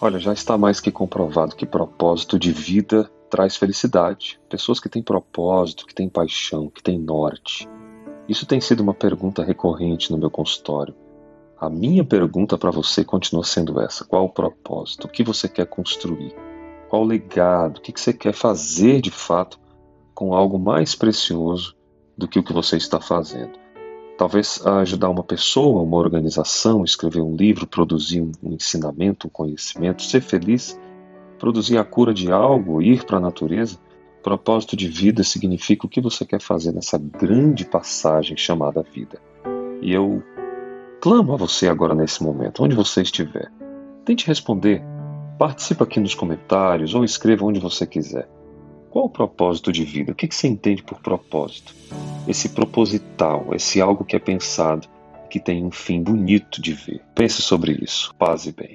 Olha, já está mais que comprovado que propósito de vida traz felicidade. Pessoas que têm propósito, que têm paixão, que têm norte. Isso tem sido uma pergunta recorrente no meu consultório. A minha pergunta para você continua sendo essa: qual o propósito? O que você quer construir? Qual o legado? O que você quer fazer de fato com algo mais precioso do que o que você está fazendo? Talvez ajudar uma pessoa, uma organização, escrever um livro, produzir um ensinamento, um conhecimento, ser feliz, produzir a cura de algo, ir para a natureza. Propósito de vida significa o que você quer fazer nessa grande passagem chamada vida. E eu clamo a você agora nesse momento, onde você estiver. Tente responder. Participe aqui nos comentários ou escreva onde você quiser. Qual o propósito de vida? O que você entende por propósito? esse proposital, esse algo que é pensado, que tem um fim bonito de ver. Pense sobre isso. Paz e bem.